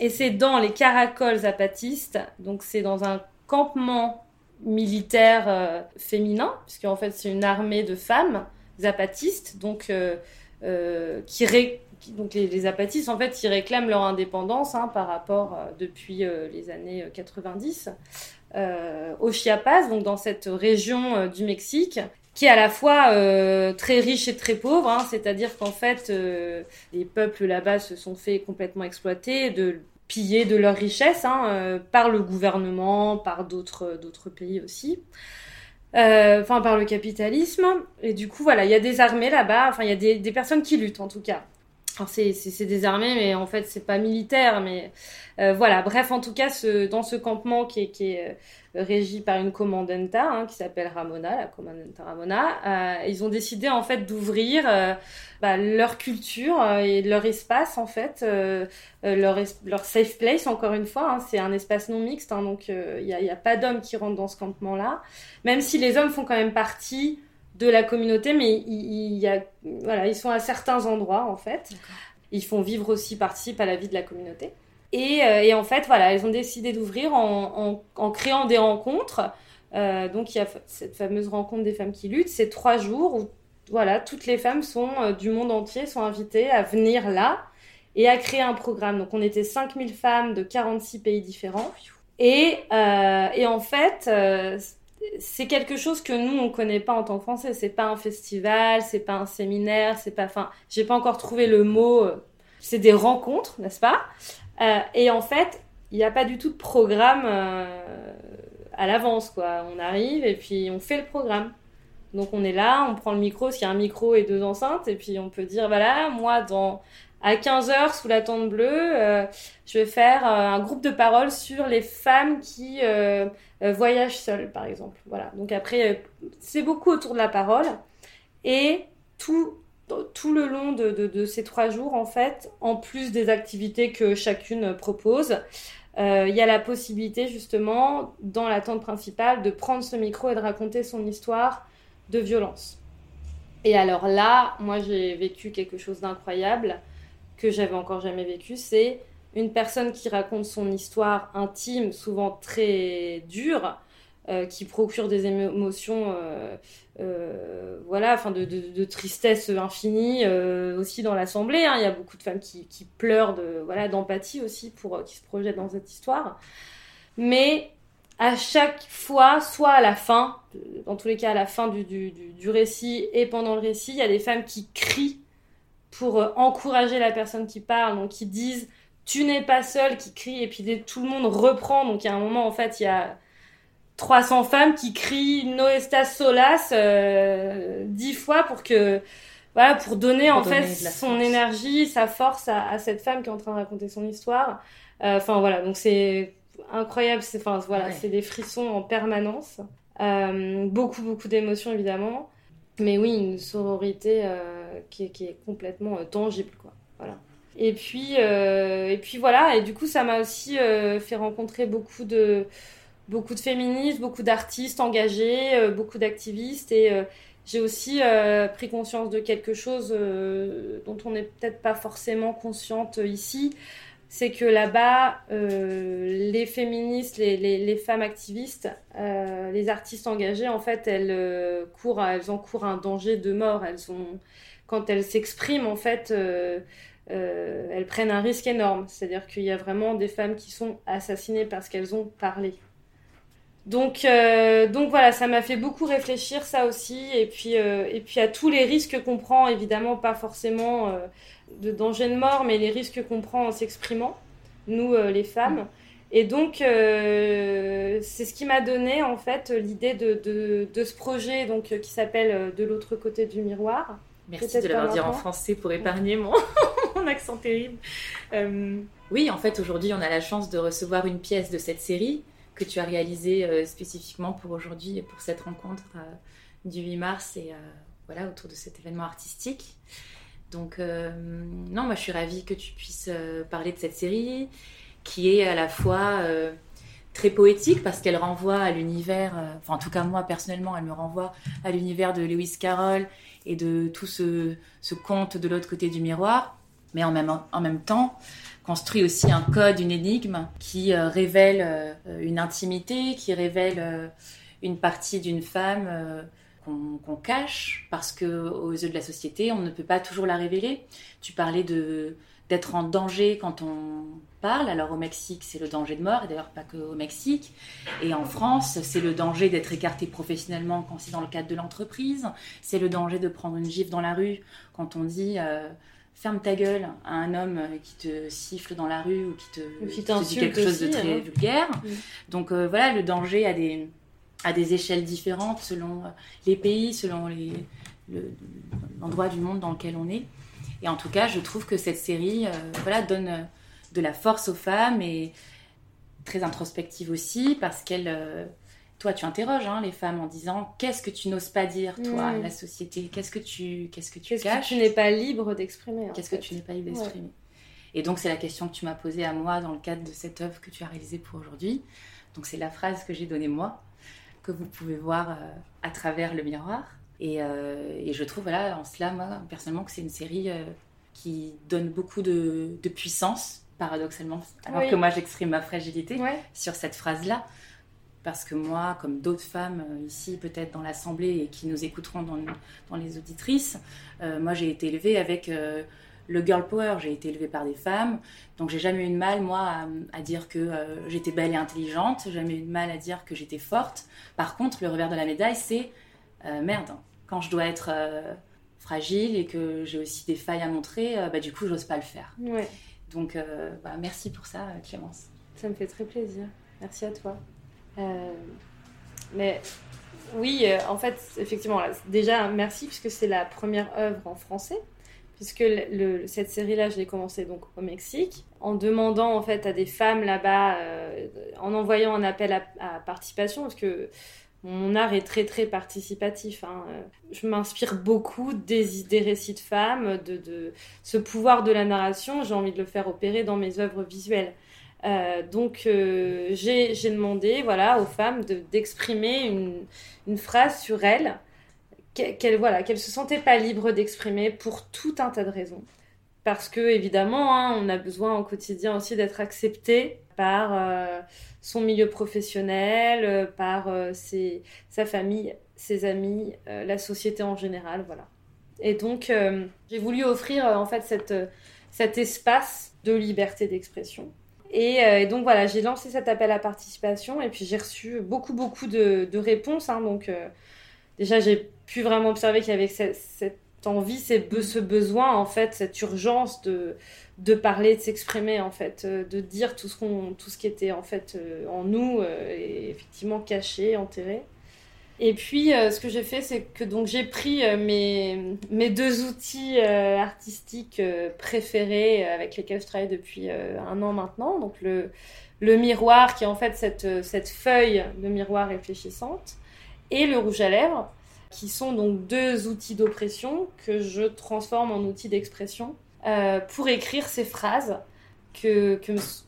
Et c'est dans les caracoles zapatistes, donc c'est dans un campement militaire euh, féminin, puisque en fait c'est une armée de femmes zapatistes, donc euh, euh qui, donc les, les, zapatistes en fait ils réclament leur indépendance hein, par rapport depuis les années 90 au Chiapas, donc dans cette région du Mexique, qui est à la fois euh, très riche et très pauvre, hein, c'est-à-dire qu'en fait, euh, les peuples là-bas se sont fait complètement exploiter, de piller de leurs richesses hein, euh, par le gouvernement, par d'autres pays aussi. Enfin, par le capitalisme. Et du coup, voilà, il y a des armées là-bas. Enfin, il y a des, personnes qui luttent, en tout cas. C'est des armées, mais en fait, c'est pas militaire. Mais voilà, bref, en tout cas, ce, dans ce campement qui est, qui est régie par une commandanta hein, qui s'appelle Ramona, la commandanta Ramona. Euh, ils ont décidé en fait d'ouvrir euh, bah, leur culture euh, et leur espace en fait, euh, euh, leur, leur safe place encore une fois. Hein, c'est un espace non mixte, hein, donc il n'y a, a, pas d'hommes qui rentrent dans ce campement-là, même si les hommes font quand même partie de la communauté, mais il, y a, voilà, ils sont à certains endroits en fait. Ils font vivre aussi, participent à la vie de la communauté. Et, euh, et, en fait, voilà, elles ont décidé d'ouvrir en, en, en, créant des rencontres. Euh, donc il y a cette fameuse rencontre des femmes qui luttent. C'est trois jours où voilà, toutes les femmes sont euh, du monde entier sont invitées à venir là et à créer un programme. Donc on était 5000 femmes de 46 pays différents. Et, euh, et en fait, c'est quelque chose que nous on connaît pas en tant que français. C'est pas un festival, c'est pas un séminaire, c'est pas. Enfin, j'ai pas encore trouvé le mot. C'est des rencontres, n'est-ce pas? Euh, et en fait, il n'y a pas du tout de programme euh, à l'avance, quoi. On arrive et puis on fait le programme. Donc on est là, on prend le micro, s'il y a un micro et deux enceintes, et puis on peut dire, voilà, moi, dans, à 15h, sous la tente bleue, euh, je vais faire un groupe de paroles sur les femmes qui voyagent seules, par exemple. Voilà. Donc après, c'est beaucoup autour de la parole. Et tout tout le long de, de, ces trois jours, en fait, en plus des activités que chacune propose, euh, il y a la possibilité justement, dans la tente principale, de prendre ce micro et de raconter son histoire de violence. Et alors là, moi j'ai vécu quelque chose d'incroyable que j'avais encore jamais vécu, c'est une personne qui raconte son histoire intime, souvent très dure, euh, qui procure des émotions, euh, euh, voilà, enfin de, tristesse infinie aussi dans l'assemblée. Hein. Il y a beaucoup de femmes qui, pleurent voilà d'empathie aussi pour qui se projettent dans cette histoire. Mais à chaque fois, soit à la fin, dans tous les cas à la fin du récit et pendant le récit, il y a des femmes qui crient pour encourager la personne qui parle, donc qui disent tu n'es pas seule, qui crient et puis tout le monde reprend. Donc il y a un moment en fait il y a 300 femmes qui crient No estas solas euh, dix fois pour que voilà pour donner en fait son énergie, sa force à, cette femme qui est en train de raconter son histoire. Euh, enfin voilà donc c'est incroyable, c'est voilà c'est des frissons en permanence, euh, beaucoup beaucoup d'émotions évidemment, mais oui une sororité qui, est complètement tangible quoi. Voilà. Et puis, et puis voilà, et du coup, ça m'a aussi fait rencontrer beaucoup de, beaucoup de féministes, beaucoup d'artistes engagés, euh, beaucoup d'activistes et euh, j'ai aussi euh, pris conscience de quelque chose dont on n'est peut-être pas forcément consciente ici, c'est que là-bas, les féministes, les, les, femmes activistes, les artistes engagés, en fait, elles, courent, elles encourent un danger de mort. Elles ont, quand elles s'expriment, en fait, elles prennent un risque énorme. C'est-à-dire qu'il y a vraiment des femmes qui sont assassinées parce qu'elles ont parlé. Donc, euh, donc voilà, ça m'a fait beaucoup réfléchir ça aussi, et puis, euh, et puis à tous les risques qu'on prend, évidemment pas forcément euh, de danger de mort, mais les risques qu'on prend en s'exprimant, nous les femmes. Et donc c'est ce qui m'a donné en fait l'idée de, de, ce projet donc qui s'appelle De l'autre côté du miroir. Merci de l'avoir dit en français pour épargner mon, mon accent terrible. oui, en fait aujourd'hui on a la chance de recevoir une pièce de cette série que tu as réalisé euh, spécifiquement pour aujourd'hui et pour cette rencontre euh, du 8 mars et euh, voilà autour de cet événement artistique. Donc non, moi je suis ravie que tu puisses parler de cette série qui est à la fois très poétique parce qu'elle renvoie à l'univers, enfin en tout cas moi personnellement, elle me renvoie à l'univers de Lewis Carroll et de tout ce, conte de l'autre côté du miroir, mais en même, en même temps, construit aussi un code, une énigme qui euh, révèle euh, une intimité, qui révèle euh, une partie d'une femme qu'on cache parce que aux yeux de la société, on ne peut pas toujours la révéler. Tu parlais de d'être en danger quand on parle. Alors au Mexique, c'est le danger de mort, et d'ailleurs pas que au Mexique. Et en France, c'est le danger d'être écarté professionnellement quand c'est dans le cadre de l'entreprise. C'est le danger de prendre une gifle dans la rue quand on dit ferme ta gueule à un homme qui te siffle dans la rue ou qui te, dit quelque chose de très hein. vulgaire. Donc euh, voilà, le danger a des, à des échelles différentes selon euh, les pays, selon l'endroit du monde dans lequel on est. Et en tout cas, je trouve que cette série euh, voilà, donne de la force aux femmes et très introspective aussi parce qu'elle toi, tu interroges hein, les femmes en disant qu'est-ce que tu n'oses pas dire, toi, mm. la société? Qu'est-ce que tu, qu'est-ce que tu qu'est-ce Que tu n'es pas libre d'exprimer. Qu'est-ce que tu n'es pas libre d'exprimer? Et donc, c'est la question que tu m'as posée à moi dans le cadre de cette œuvre que tu as réalisée pour aujourd'hui. Donc, c'est la phrase que j'ai donnée moi, que vous pouvez voir euh, à travers le miroir. Euh, et, je trouve, voilà, en cela, moi, personnellement, que c'est une série euh, qui donne beaucoup de, puissance, paradoxalement, alors que moi, j'exprime ma fragilité sur cette phrase-là. Parce que moi, comme d'autres femmes euh, ici, peut-être dans l'Assemblée et qui nous écouteront dans, les auditrices, moi j'ai été élevée avec le girl power, j'ai été élevée par des femmes, donc j'ai jamais eu de mal, moi, à, dire que j'étais belle et intelligente, jamais eu de mal à dire que j'étais forte. Par contre, le revers de la médaille, c'est merde, quand je dois être fragile et que j'ai aussi des failles à montrer, bah, du coup, j'ose pas le faire. Donc, bah, merci pour ça, Clémence. Ça me fait très plaisir. Merci à toi. Euh, mais oui, euh, en fait, effectivement, déjà merci puisque c'est la première œuvre en français. Puisque le, cette série-là, je l'ai commencée donc au Mexique, en demandant en fait à des femmes là-bas, euh, en envoyant un appel à, participation, parce que mon art est très très participatif. Hein. Je m'inspire beaucoup des, des récits de femmes, de, de, ce pouvoir de la narration. J'ai envie de le faire opérer dans mes œuvres visuelles. donc j'ai demandé voilà, aux femmes d'exprimer une, une, phrase sur elles qu'elles voilà, qu'elles se sentaient pas libres d'exprimer pour tout un tas de raisons. Parce que évidemment, hein, on a besoin au quotidien aussi d'être accepté par euh, son milieu professionnel, euh, par euh, sa famille, ses amis, la société en général, voilà. Et donc, j'ai voulu offrir en fait cet espace de liberté d'expression. Et, donc voilà, j'ai lancé cet appel à participation et puis j'ai reçu beaucoup beaucoup de, réponses. Hein, donc déjà, j'ai pu vraiment observer qu'il y avait cette, cette envie, ce besoin, en fait, cette urgence de, de parler, de s'exprimer, en fait, euh, de dire tout ce, qu'on, tout ce qui était, en fait, euh, en nous, euh, et effectivement caché, enterré. Et puis, ce que j'ai fait, c'est que donc j'ai pris mes, mes deux outils artistiques préférés avec lesquels je travaille depuis un an maintenant. Donc, le, le miroir, qui est en fait cette, cette feuille de miroir réfléchissante, et le rouge à lèvres qui sont donc deux outils d'oppression que je transforme en outils d'expression euh, pour écrire ces phrases que,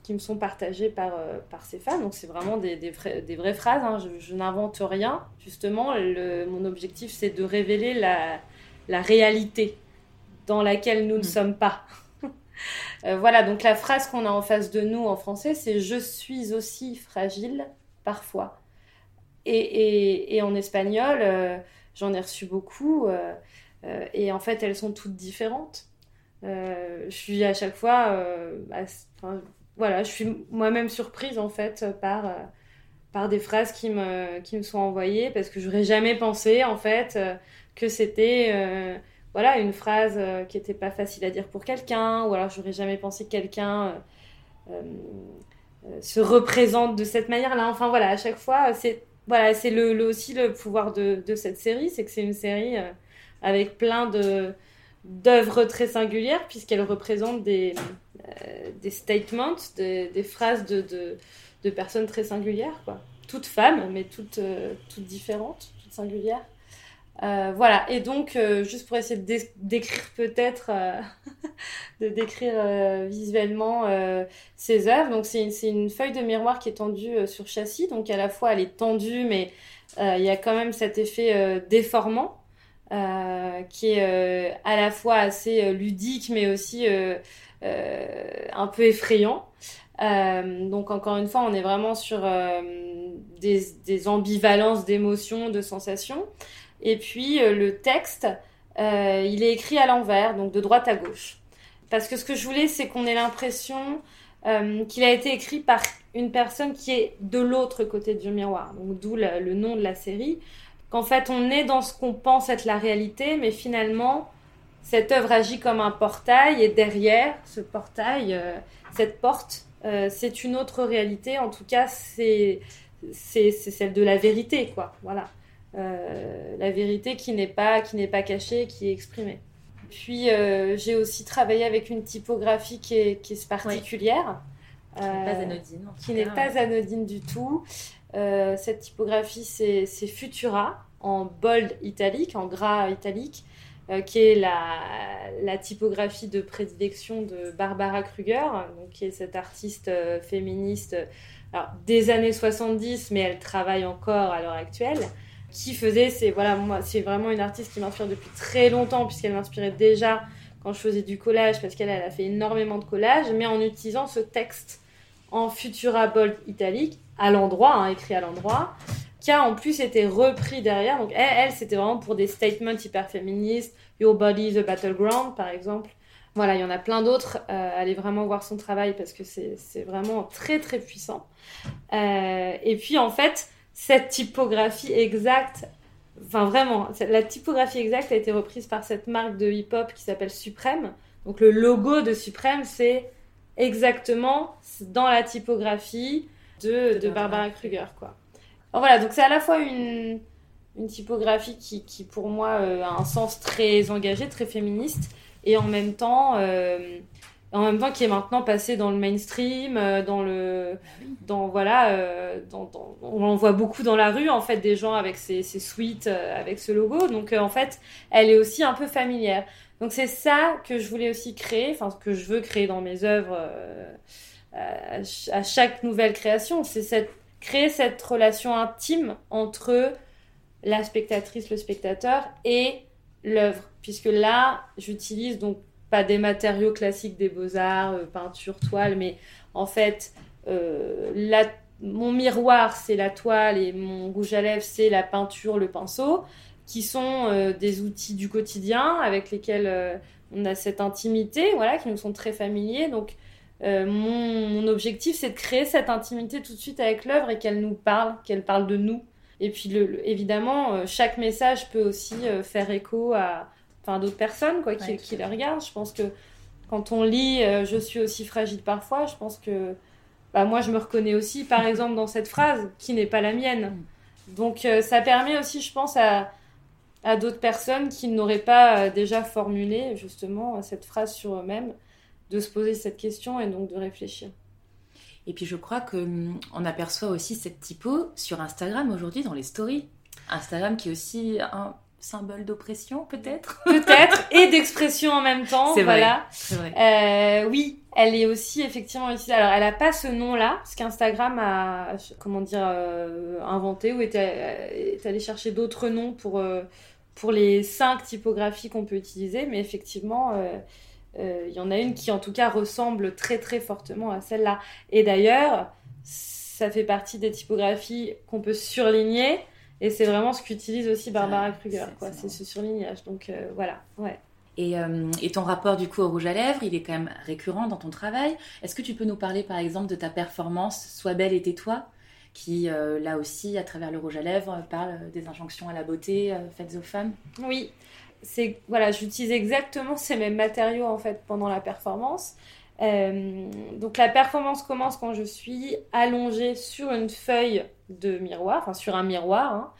qui me sont partagées par, euh, par ces femmes. Donc c'est vraiment des, des, des, vraies phrases, hein. je, n'invente rien. Justement, le, mon objectif c'est de révéler la, la, réalité dans laquelle nous ne mm. sommes pas. euh, voilà, donc la phrase qu'on a en face de nous en français c'est Je suis aussi fragile parfois. Et, et, et en espagnol, J'en ai reçu beaucoup. Et en fait, elles sont toutes différentes. Euh, je suis à chaque fois. voilà, je suis moi-même surprise en fait par par des phrases qui me, qui me sont envoyées parce que j'aurais jamais pensé en fait que c'était voilà une phrase qui était pas facile à dire pour quelqu'un ou alors j'aurais jamais pensé que quelqu'un se représente de cette manière-là. Enfin voilà, à chaque fois c'est voilà, c'est le, aussi le pouvoir de, de cette série, c'est que c'est une série euh, avec plein de d'œuvres très singulières puisqu'elle représente des, euh, des statements, des, des phrases de, de, de, personnes très singulières, quoi. Toutes femmes, mais toutes, euh, toutes différentes, toutes singulières. Euh, voilà, et donc, euh, juste pour essayer de décrire peut-être, euh, de décrire visuellement ces œuvres, donc c'est une, feuille de miroir qui est tendue sur châssis, donc à la fois elle est tendue, mais il y a quand même cet effet déformant, qui est à la fois assez ludique, mais aussi un peu effrayant. donc encore une fois, on est vraiment sur des, ambivalences d'émotions, de sensations. Et puis euh, le texte, euh, il est écrit à l'envers, donc de droite à gauche. Parce que ce que je voulais, c'est qu'on ait l'impression euh, qu'il a été écrit par une personne qui est de l'autre côté du miroir. Donc d'où le, nom de la série. Qu'en fait, on est dans ce qu'on pense être la réalité, mais finalement, cette œuvre agit comme un portail et derrière ce portail, cette porte, c'est une autre réalité. En tout cas, c'est c'est celle de la vérité, quoi. Voilà. Euh, la vérité qui n'est pas, qui n'est pas cachée, qui est exprimée. Puis euh, j'ai aussi travaillé avec une typographie qui est, qui est particulière. Pas anodine. Qui n'est pas anodine du tout. Euh, cette typographie, c'est Futura en bold italique, en gras italique, qui est la, la, typographie de prédilection de Barbara Kruger, donc, qui est cette artiste féministe alors, des années 70, mais elle travaille encore à l'heure actuelle qui faisait, c'est voilà, moi, c'est vraiment une artiste qui m'inspire depuis très longtemps, puisqu'elle m'inspirait déjà quand je faisais du collage, parce qu'elle elle a fait énormément de collage, mais en utilisant ce texte en Futura Bold italique, à l'endroit, hein, écrit à l'endroit, qui a en plus été repris derrière. Donc elle, c'était vraiment pour des statements hyper féministes, Your Body is a Battleground, par exemple. Voilà, il y en a plein d'autres. Euh, allez vraiment voir son travail parce que c'est vraiment très très puissant. Euh, et puis en fait, cette typographie exacte, enfin vraiment, la typographie exacte a été reprise par cette marque de hip-hop qui s'appelle Supreme. Donc le logo de Supreme, c'est exactement dans la typographie de, de Barbara Kruger, quoi. voilà, donc c'est à la fois une, une typographie qui, qui pour moi euh, a un sens très engagé, très féministe, et en même temps euh, en même temps qui est maintenant passé dans le mainstream, euh, dans le, dans voilà, euh, dans, on en voit beaucoup dans la rue en fait des gens avec ces, ces suites, euh, avec ce logo. Donc en fait, elle est aussi un peu familière. Donc c'est ça que je voulais aussi créer, enfin que je veux créer dans mes œuvres à, chaque nouvelle création. C'est cette, créer cette relation intime entre la spectatrice, le spectateur et l'œuvre. Puisque là, j'utilise donc pas des matériaux classiques des beaux-arts, euh, peinture, toile, mais en fait, euh, mon miroir, c'est la toile et mon rouge à lèvres, c'est la peinture, le pinceau, qui sont euh, des outils du quotidien avec lesquels on a cette intimité, voilà, qui nous sont très familiers. Donc, mon, objectif, c'est de créer cette intimité tout de suite avec l'œuvre et qu'elle nous parle, qu'elle parle de nous. Et puis, évidemment, chaque message peut aussi faire écho à, enfin d'autres personnes quoi, qui, qui le regardent. Je pense que quand on lit euh, Je suis aussi fragile parfois, je pense que bah, moi je me reconnais aussi par exemple dans cette phrase qui n'est pas la mienne. Mm. Donc euh, ça permet aussi, je pense, à, à d'autres personnes qui n'auraient pas euh, déjà formulé justement cette phrase sur eux-mêmes, de se poser cette question et donc de réfléchir. Et puis je crois que hum, on aperçoit aussi cette typo sur Instagram aujourd'hui dans les stories. Instagram qui est aussi un, symbole d'oppression, peut-être Peut-être, et d'expression en même temps. C'est voilà. vrai. Euh, oui, elle est aussi effectivement utilisée. Alors, elle n'a pas ce nom-là, ce qu'Instagram a, comment dire, euh, inventé ou est, est, allé chercher d'autres noms pour, euh, pour les cinq typographies qu'on peut utiliser. Mais effectivement, il y en a une qui, en tout cas, ressemble très, très fortement à celle-là. Et d'ailleurs, ça fait partie des typographies qu'on peut surligner et c'est vraiment ce qu'utilise aussi Barbara Kruger, quoi. C'est ce surlignage. Donc euh, voilà, ouais. Et, euh, et, ton rapport du coup au rouge à lèvres, il est quand même récurrent dans ton travail. Est-ce que tu peux nous parler par exemple de ta performance Sois belle et tais-toi qui euh, là aussi, à travers le rouge à lèvres, parle des injonctions à la beauté faites aux femmes? Oui, c'est voilà, j'utilise exactement ces mêmes matériaux en fait pendant la performance. Euh, donc la performance commence quand je suis allongée sur une feuille de miroir, enfin sur un miroir, hein,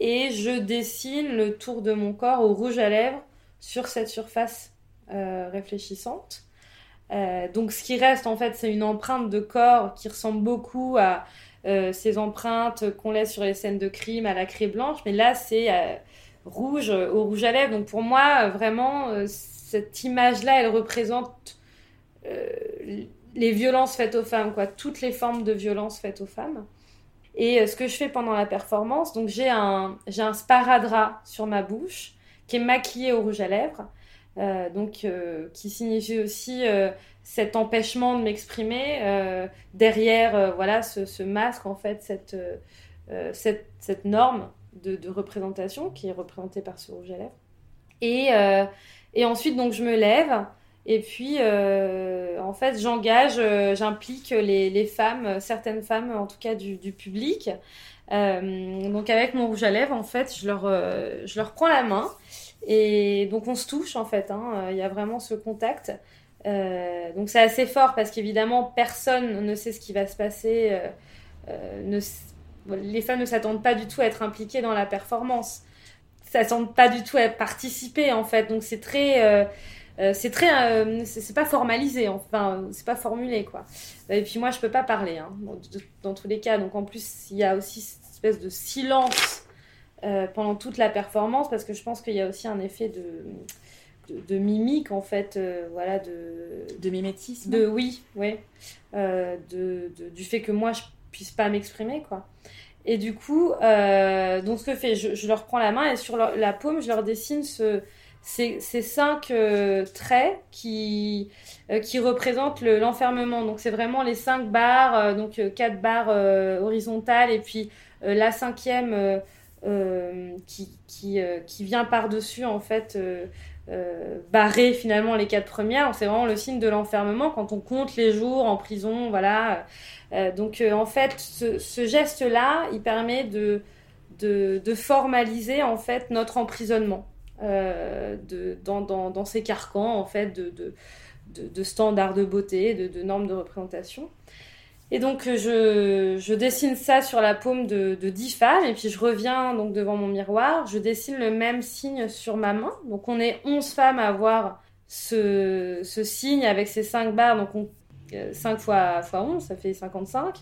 et je dessine le tour de mon corps au rouge à lèvres sur cette surface euh, réfléchissante. Euh, donc ce qui reste en fait c'est une empreinte de corps qui ressemble beaucoup à ces empreintes qu'on laisse sur les scènes de crime à la craie blanche, mais là c'est rouge au rouge à lèvres. Donc pour moi vraiment cette image là elle représente les violences faites aux femmes, quoi, toutes les formes de violences faites aux femmes. Et euh, ce que je fais pendant la performance, donc j'ai un, j'ai un sparadrap sur ma bouche qui est maquillé au rouge à lèvres, euh, donc qui signifie aussi cet empêchement de m'exprimer derrière voilà ce, masque en fait cette, cette, cette, norme de, de, représentation qui est représentée par ce rouge à lèvres. Et, et ensuite donc je me lève et puis, euh, en fait, j'engage, euh, j'implique les, femmes, certaines femmes en tout cas du, public. Euh, donc avec mon rouge à lèvres, en fait, je leur, je leur prends la main. Et donc on se touche en fait, hein. il y a vraiment ce contact. donc c'est assez fort parce qu'évidemment personne ne sait ce qui va se passer. Ne, les femmes ne s'attendent pas du tout à être impliquées dans la performance. Ça s'attendent pas du tout à participer en fait. Donc c'est très euh, c'est très, euh, c'est pas formalisé, enfin, c'est pas formulé quoi. Et puis moi, je peux pas parler, hein, dans, tous les cas. Donc en plus, il y a aussi cette espèce de silence euh, pendant toute la performance, parce que je pense qu'il y a aussi un effet de, de, mimique en fait, voilà, de, de mimétisme. De oui, ouais, de, du fait que moi je puisse pas m'exprimer quoi. Et du coup, donc ce que je fais, je, leur prends la main et sur la paume, je leur dessine ce ces, cinq euh, traits qui, euh, qui représentent l'enfermement. donc c'est vraiment les cinq barres, euh, donc quatre barres horizontales et puis la cinquième qui, qui, qui, vient par-dessus en fait barrer finalement les quatre premières. C'est vraiment le signe de l'enfermement quand on compte les jours en prison, voilà. donc en fait ce, geste-là, il permet de, de, de formaliser en fait notre emprisonnement. Euh, de, dans, dans, dans, ces carcans en fait de, de, de standards de beauté, de, normes de représentation. Et donc je, je, dessine ça sur la paume de, de 10 femmes et puis je reviens donc devant mon miroir, je dessine le même signe sur ma main. Donc on est 11 femmes à avoir ce, ce signe avec ces 5 barres, donc on, 5 euh, fois, fois 11, ça fait 55.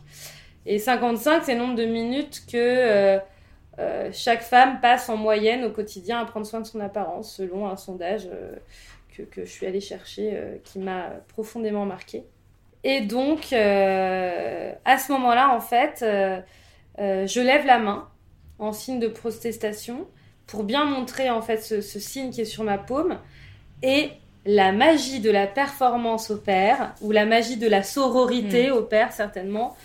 Et 55, c'est le nombre de minutes que euh, euh, chaque femme passe en moyenne au quotidien à prendre soin de son apparence, selon un sondage euh, que, que, je suis allée chercher, euh, qui m'a profondément marqué. Et donc, à ce moment-là, en fait, je lève la main en signe de protestation pour bien montrer en fait ce, signe qui est sur ma paume. Et la magie de la performance opère, ou la magie de la sororité au hmm. opère certainement,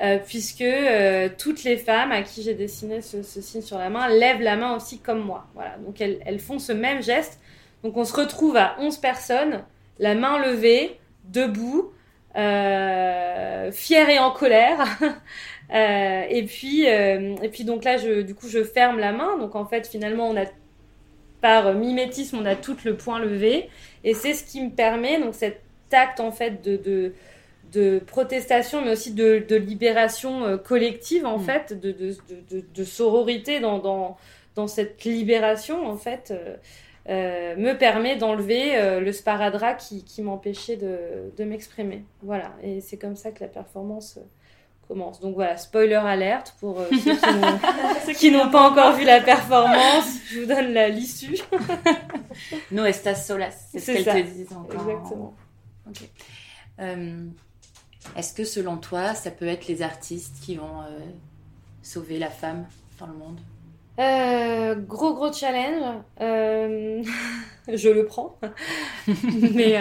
euh, puisque euh, toutes les femmes à qui j'ai dessiné ce, signe sur la main lèvent la main aussi comme moi. Voilà, donc elles, font ce même geste. Donc on se retrouve à 11 personnes, la main levée, debout, euh, fière et en colère. Et puis, et puis donc là, du coup, je ferme la main. Donc en fait, finalement, on a par mimétisme, on a tout le point levé, et c'est ce qui me permet donc cet acte en fait de, de protestation, mais aussi de, de libération euh, collective en mm. fait, de, de, sororité dans, dans, dans, cette libération en fait. Euh, me permet d'enlever le sparadrap qui, qui m'empêchait de, de m'exprimer. Voilà, et c'est comme ça que la performance commence. Donc voilà, spoiler alerte pour euh, ceux qui n'ont pas encore vu la performance. Je vous donne l'issue. no estas solas, c'est ce qu'elle te dit encore. Exactement. Euh, est-ce que selon toi, ça peut être les artistes qui vont euh, sauver la femme dans le monde? Gros gros challenge, je le prends. Mais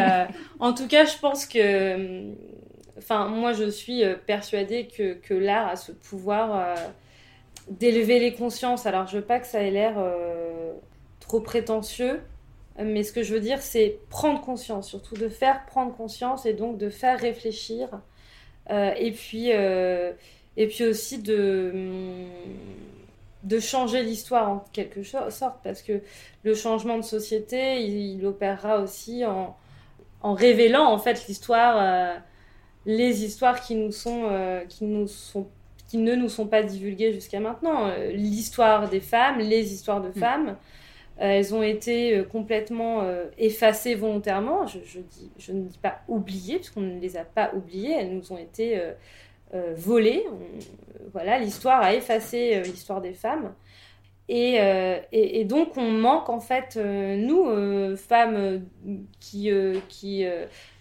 en tout cas, je pense que Enfin, moi, je suis euh, persuadée que, que l'art a ce pouvoir euh, d'élever les consciences. Alors, je veux pas que ça ait l'air euh, trop prétentieux, mais ce que je veux dire, c'est prendre conscience, surtout de faire prendre conscience et donc de faire réfléchir. et puis, et puis aussi de hum, de changer l'histoire en quelque sorte, parce que le changement de société, il, opérera aussi en, en, révélant en fait l'histoire les histoires qui nous sont, euh, qui nous sont qui ne nous sont pas divulguées jusqu'à maintenant. Euh, l'histoire des femmes, les histoires de mm. femmes, euh, elles ont été complètement effacées volontairement. Je, ne dis pas oubliées, parce qu'on ne les a pas oubliées, elles nous ont été volées. voilà, l'histoire a effacé l'histoire des femmes. Euh, et, donc on manque en fait, euh, nous, euh, femmes qui,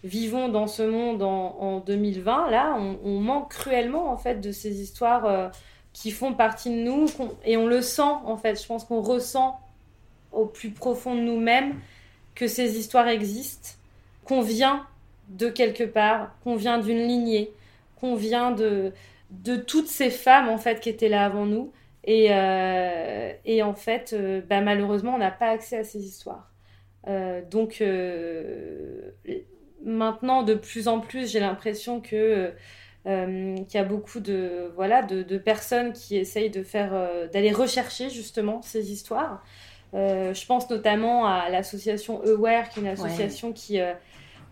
vivons dans ce monde en 2020, là, on, manque cruellement en fait de ces histoires qui font partie de nous et on le sent en fait. Je pense qu'on ressent au plus profond de nous-mêmes que ces histoires existent, qu'on vient de quelque part, qu'on vient d'une lignée, qu'on vient de, de toutes ces femmes en fait qui étaient là avant nous et, euh, et en fait, euh, bah, malheureusement, on n'a pas accès à ces histoires. Euh, donc maintenant, de plus en plus, j'ai l'impression que qu'il y a beaucoup de voilà de, de personnes qui essayent de faire d'aller rechercher justement ces histoires. Je pense notamment à l'association Aware, qui est une association qui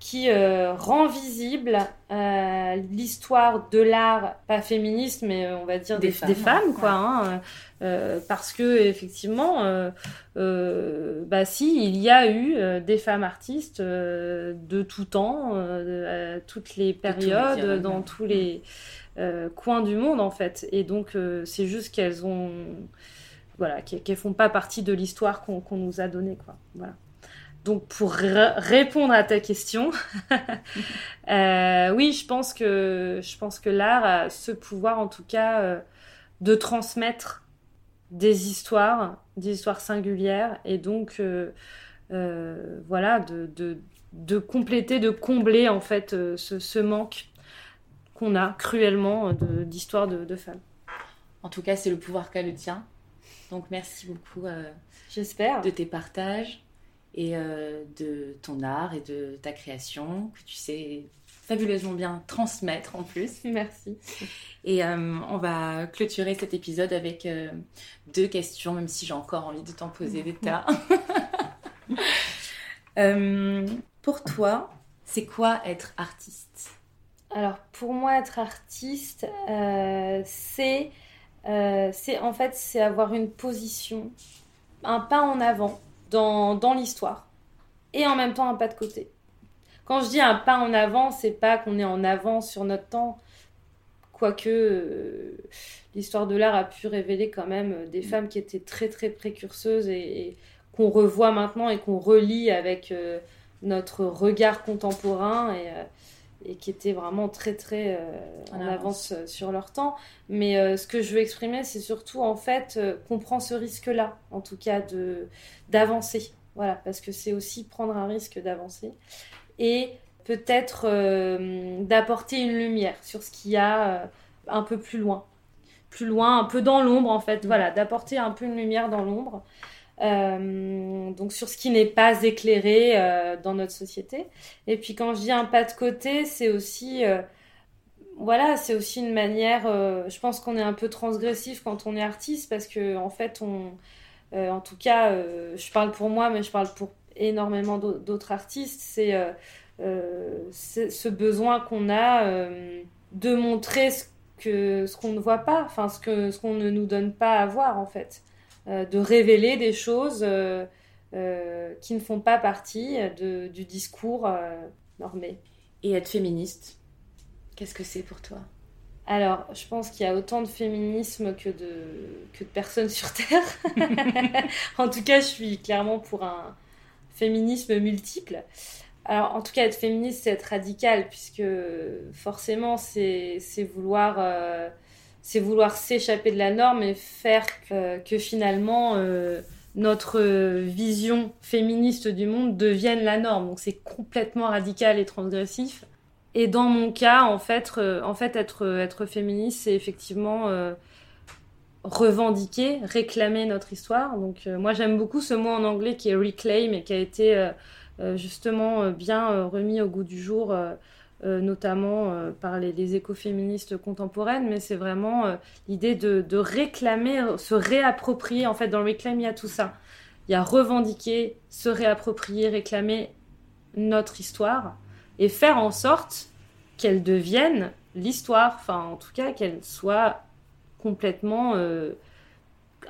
qui euh, rend visible euh, l'histoire de l'art, pas féministe, mais euh, on va dire des, femmes, quoi. Hein, parce que effectivement, bah si, il y a eu des femmes artistes de tout temps, à toutes les périodes, dans tous les coins du monde, en fait. Et donc, c'est juste qu'elles ont, voilà, qu'elles font pas partie de l'histoire qu'on nous a donnée, quoi. Voilà. Donc pour répondre à ta question, euh, oui, je pense que je pense que l'art a ce pouvoir, en tout cas, euh, de transmettre des histoires, des histoires singulières, et donc euh, voilà, de, de, compléter, de combler en fait ce, ce, manque qu'on a cruellement d'histoires de, de, femmes. En tout cas, c'est le pouvoir qu'a le tien. Donc merci beaucoup. J'espère. De tes partages et euh, de ton art et de ta création que tu sais fabuleusement bien transmettre en plus. Merci. Et euh, on va clôturer cet épisode avec euh, deux questions, même si j'ai encore envie de t'en poser des tas. pour toi, c'est quoi être artiste? Alors pour moi, être artiste, c'est c'est en fait c'est avoir une position, un pas en avant dans, l'histoire. Et en même temps, un pas de côté. Quand je dis un pas en avant, c'est pas qu'on est en avant sur notre temps, quoique euh, l'histoire de l'art a pu révéler quand même des mm. femmes qui étaient très très précurseuses et, qu'on revoit maintenant et qu'on relie avec euh, notre regard contemporain euh, et qui étaient vraiment très très en, avance. sur leur temps. Mais ce que je veux exprimer, c'est surtout en fait qu'on prend ce risque-là, en tout cas de d'avancer. Voilà, parce que c'est aussi prendre un risque d'avancer et peut-être d'apporter une lumière sur ce qu'il y a un peu plus loin plus loin, un peu dans l'ombre en fait, voilà, d'apporter un peu une lumière dans l'ombre. Euh, donc sur ce qui n'est pas éclairé euh, dans notre société. Et puis quand je dis un pas de côté, c'est aussi, euh, voilà, c'est aussi une manière. je pense qu'on est un peu transgressif quand on est artiste parce que en fait, en tout cas, je parle pour moi, mais je parle pour énormément d'autres artistes. C'est ce besoin qu'on a de montrer ce que ce qu'on ne voit pas, enfin ce que ce qu'on ne nous donne pas à voir en fait, de révéler des choses euh, euh, qui ne font pas partie de, du discours normé. Et être féministe, qu'est-ce que c'est pour toi? Alors, je pense qu'il y a autant de féminisme que de, que de personnes sur Terre. en tout cas, je suis clairement pour un féminisme multiple. Alors, en tout cas, être féministe, c'est être radical, puisque forcément, c'est vouloir euh, c'est vouloir s'échapper de la norme et faire que, finalement euh, notre vision féministe du monde devienne la norme. Donc, c'est complètement radical et transgressif. Et dans mon cas, en fait, euh, en fait être, être féministe, c'est effectivement revendiquer, réclamer notre histoire. Donc, moi, j'aime beaucoup ce mot en anglais qui est reclaim et qui a été euh, justement euh, bien euh, remis au goût du jour. Notamment par les, écoféministes contemporaines, mais c'est vraiment l'idée de, réclamer, se réapproprier. En fait, dans le reclaim, il y a tout ça. Il y a revendiquer, se réapproprier, réclamer notre histoire et faire en sorte qu'elle devienne l'histoire, enfin en tout cas qu'elle soit complètement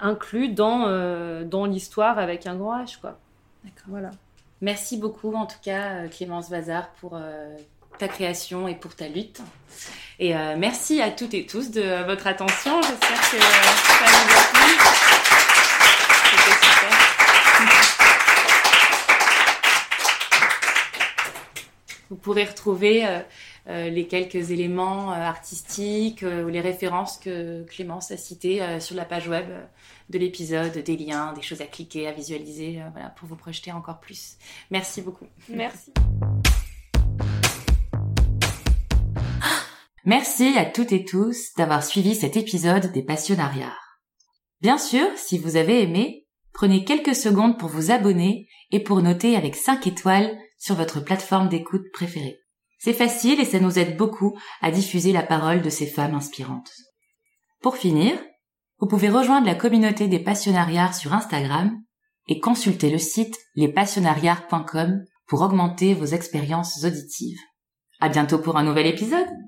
inclue dans, dans l'histoire avec un grand H. Quoi. Voilà. Merci beaucoup en tout cas euh, Clémence Vazard pour euh, ta création et pour ta lutte. Et euh, merci à toutes et tous de votre attention. J'espère que ça vous a plu. Vous pourrez retrouver les quelques éléments artistiques ou les références que Clémence a citées sur la page web de l'épisode, des liens, des choses à cliquer, à visualiser, euh, voilà, pour vous projeter encore plus. Merci beaucoup. Merci. Merci à toutes et tous d'avoir suivi cet épisode des Passionnariats. Bien sûr, si vous avez aimé, prenez quelques secondes pour vous abonner et pour noter avec 5 étoiles sur votre plateforme d'écoute préférée. C'est facile et ça nous aide beaucoup à diffuser la parole de ces femmes inspirantes. Pour finir, vous pouvez rejoindre la communauté des passionnariats sur Instagram et consulter le site lespassionnariats.com pour augmenter vos expériences auditives. À bientôt pour un nouvel épisode!